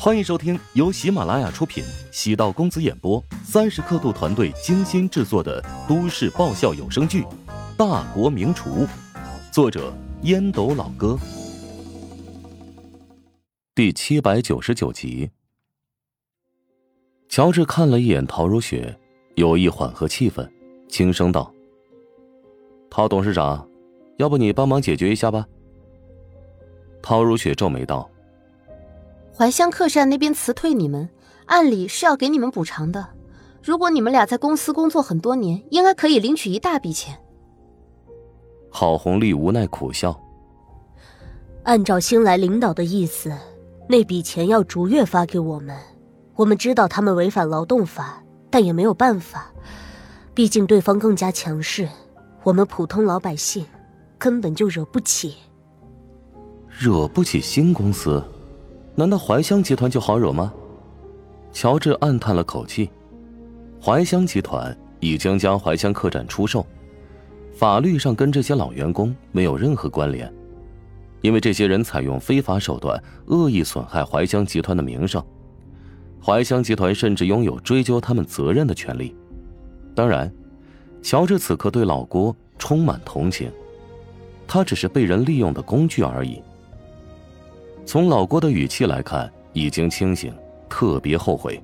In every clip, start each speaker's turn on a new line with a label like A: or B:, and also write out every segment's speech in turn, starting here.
A: 欢迎收听由喜马拉雅出品、喜道公子演播、三十刻度团队精心制作的都市爆笑有声剧《大国名厨》，作者烟斗老哥，第七百九十九集。乔治看了一眼陶如雪，有意缓和气氛，轻声道：“陶董事长，要不你帮忙解决一下吧？”陶如雪皱眉道。
B: 怀乡客栈那边辞退你们，按理是要给你们补偿的。如果你们俩在公司工作很多年，应该可以领取一大笔钱。
A: 郝红丽无奈苦笑。
C: 按照新来领导的意思，那笔钱要逐月发给我们。我们知道他们违反劳动法，但也没有办法，毕竟对方更加强势，我们普通老百姓根本就惹不起。
A: 惹不起新公司？难道怀香集团就好惹吗？乔治暗叹了口气。怀香集团已经将怀香客栈出售，法律上跟这些老员工没有任何关联，因为这些人采用非法手段，恶意损害怀香集团的名声。怀香集团甚至拥有追究他们责任的权利。当然，乔治此刻对老郭充满同情，他只是被人利用的工具而已。从老郭的语气来看，已经清醒，特别后悔。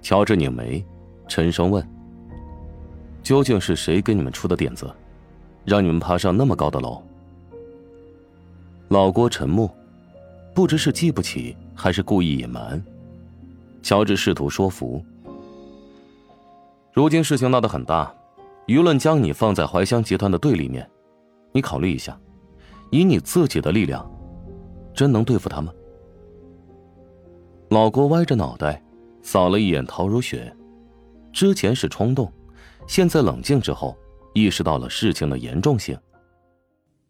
A: 乔治拧眉，沉声问：“究竟是谁给你们出的点子，让你们爬上那么高的楼？”老郭沉默，不知是记不起，还是故意隐瞒。乔治试图说服：“如今事情闹得很大，舆论将你放在怀香集团的对立面，你考虑一下，以你自己的力量。”真能对付他吗？老郭歪着脑袋，扫了一眼陶如雪。之前是冲动，现在冷静之后，意识到了事情的严重性。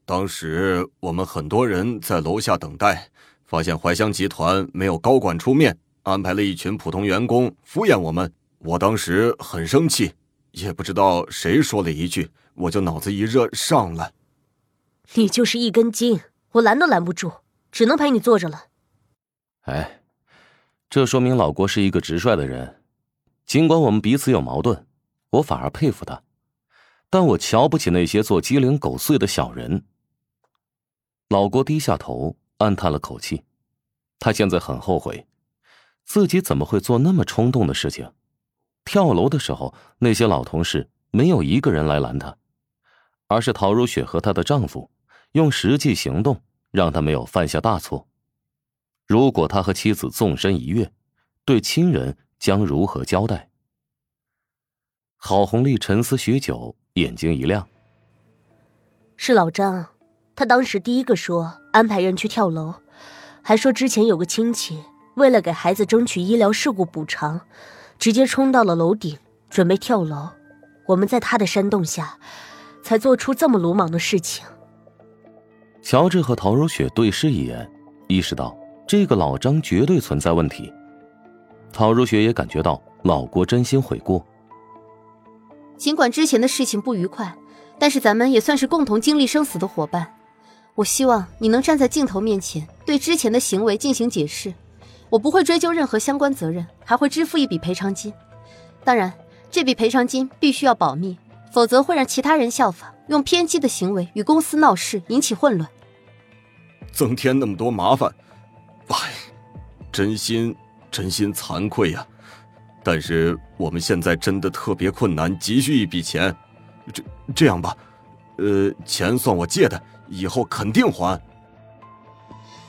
D: 当时我们很多人在楼下等待，发现怀香集团没有高管出面，安排了一群普通员工敷衍我们。我当时很生气，也不知道谁说了一句，我就脑子一热上了。
C: 你就是一根筋，我拦都拦不住。只能陪你坐着了。
A: 哎，这说明老郭是一个直率的人。尽管我们彼此有矛盾，我反而佩服他，但我瞧不起那些做鸡零狗碎的小人。老郭低下头，暗叹了口气。他现在很后悔，自己怎么会做那么冲动的事情。跳楼的时候，那些老同事没有一个人来拦他，而是陶如雪和她的丈夫用实际行动。让他没有犯下大错。如果他和妻子纵身一跃，对亲人将如何交代？郝红丽沉思许久，眼睛一亮：“
C: 是老张，他当时第一个说安排人去跳楼，还说之前有个亲戚为了给孩子争取医疗事故补偿，直接冲到了楼顶准备跳楼。我们在他的煽动下，才做出这么鲁莽的事情。”
A: 乔治和陶如雪对视一眼，意识到这个老张绝对存在问题。陶如雪也感觉到老郭真心悔过。
B: 尽管之前的事情不愉快，但是咱们也算是共同经历生死的伙伴。我希望你能站在镜头面前，对之前的行为进行解释。我不会追究任何相关责任，还会支付一笔赔偿金。当然，这笔赔偿金必须要保密，否则会让其他人效仿。用偏激的行为与公司闹事，引起混乱，
D: 增添那么多麻烦，哎，真心真心惭愧呀！但是我们现在真的特别困难，急需一笔钱。这这样吧，呃，钱算我借的，以后肯定还。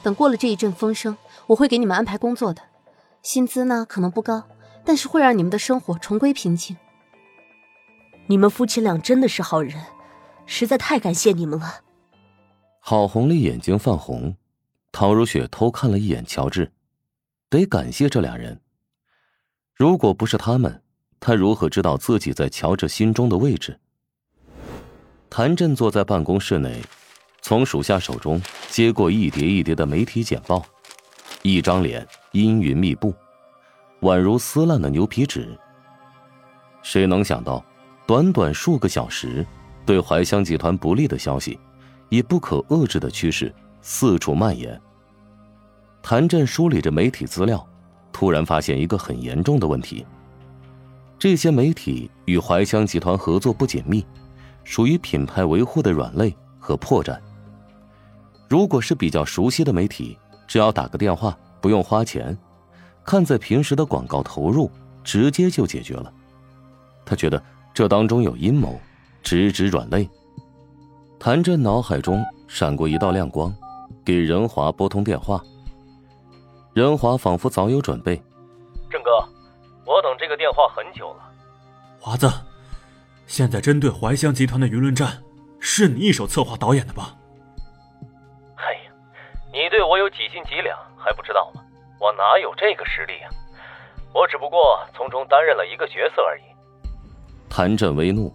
B: 等过了这一阵风声，我会给你们安排工作的，薪资呢可能不高，但是会让你们的生活重归平静。
C: 你们夫妻俩真的是好人。实在太感谢你们了。
A: 郝红丽眼睛泛红，陶如雪偷看了一眼乔治，得感谢这俩人。如果不是他们，他如何知道自己在乔治心中的位置？谭震坐在办公室内，从属下手中接过一叠一叠的媒体简报，一张脸阴云密布，宛如撕烂的牛皮纸。谁能想到，短短数个小时。对怀香集团不利的消息，以不可遏制的趋势四处蔓延。谭震梳理着媒体资料，突然发现一个很严重的问题：这些媒体与怀香集团合作不紧密，属于品牌维护的软肋和破绽。如果是比较熟悉的媒体，只要打个电话，不用花钱，看在平时的广告投入，直接就解决了。他觉得这当中有阴谋，直指软肋。谭震脑海中闪过一道亮光，给任华拨通电话。任华仿佛早有准备：“
E: 郑哥，我等这个电话很久了。
F: 华子，现在针对怀乡集团的舆论战，是你一手策划导演的吧？”“
E: 哎呀，你对我有几斤几两还不知道吗？我哪有这个实力啊？我只不过从中担任了一个角色而已。”
A: 谭震微怒，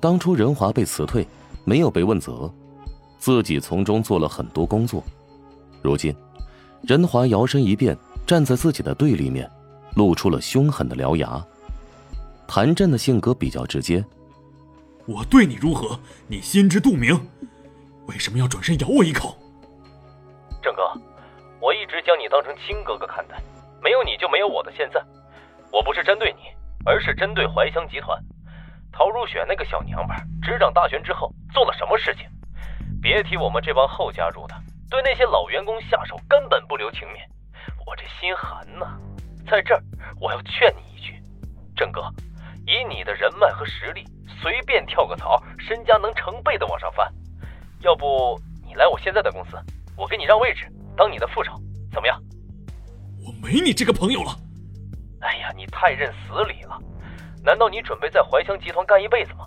A: 当初任华被辞退，没有被问责，自己从中做了很多工作，如今。任华摇身一变，站在自己的对立面，露出了凶狠的獠牙。谭震的性格比较直接，
F: 我对你如何，你心知肚明，为什么要转身咬我一口？
E: 郑哥，我一直将你当成亲哥哥看待，没有你就没有我的现在。我不是针对你，而是针对怀香集团。陶如雪那个小娘们执掌大权之后做了什么事情？别提我们这帮后加入的。对那些老员工下手根本不留情面，我这心寒呐！在这儿，我要劝你一句，郑哥，以你的人脉和实力，随便跳个槽，身家能成倍的往上翻。要不你来我现在的公司，我给你让位置，当你的副手，怎么样？
F: 我没你这个朋友了。
E: 哎呀，你太认死理了！难道你准备在怀香集团干一辈子吗？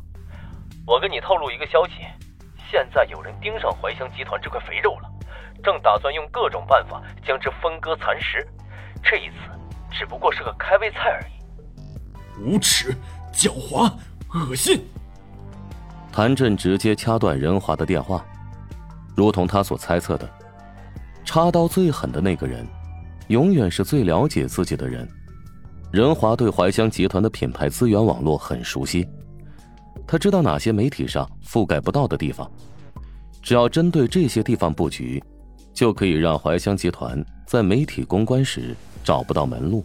E: 我跟你透露一个消息，现在有人盯上怀香集团这块肥肉了。正打算用各种办法将之分割蚕食，这一次只不过是个开胃菜而已。
F: 无耻、狡猾、恶心！
A: 谭震直接掐断任华的电话，如同他所猜测的，插刀最狠的那个人，永远是最了解自己的人。任华对怀乡集团的品牌资源网络很熟悉，他知道哪些媒体上覆盖不到的地方，只要针对这些地方布局。就可以让怀乡集团在媒体公关时找不到门路。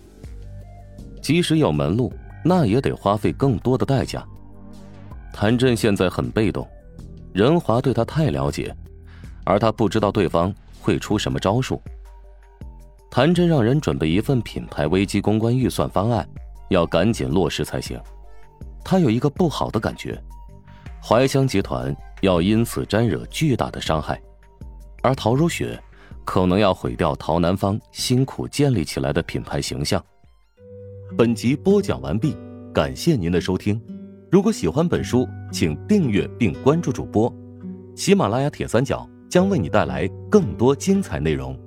A: 即使有门路，那也得花费更多的代价。谭震现在很被动，任华对他太了解，而他不知道对方会出什么招数。谭真让人准备一份品牌危机公关预算方案，要赶紧落实才行。他有一个不好的感觉，怀香集团要因此沾惹巨大的伤害。而陶如雪，可能要毁掉陶南方辛苦建立起来的品牌形象。本集播讲完毕，感谢您的收听。如果喜欢本书，请订阅并关注主播。喜马拉雅铁三角将为你带来更多精彩内容。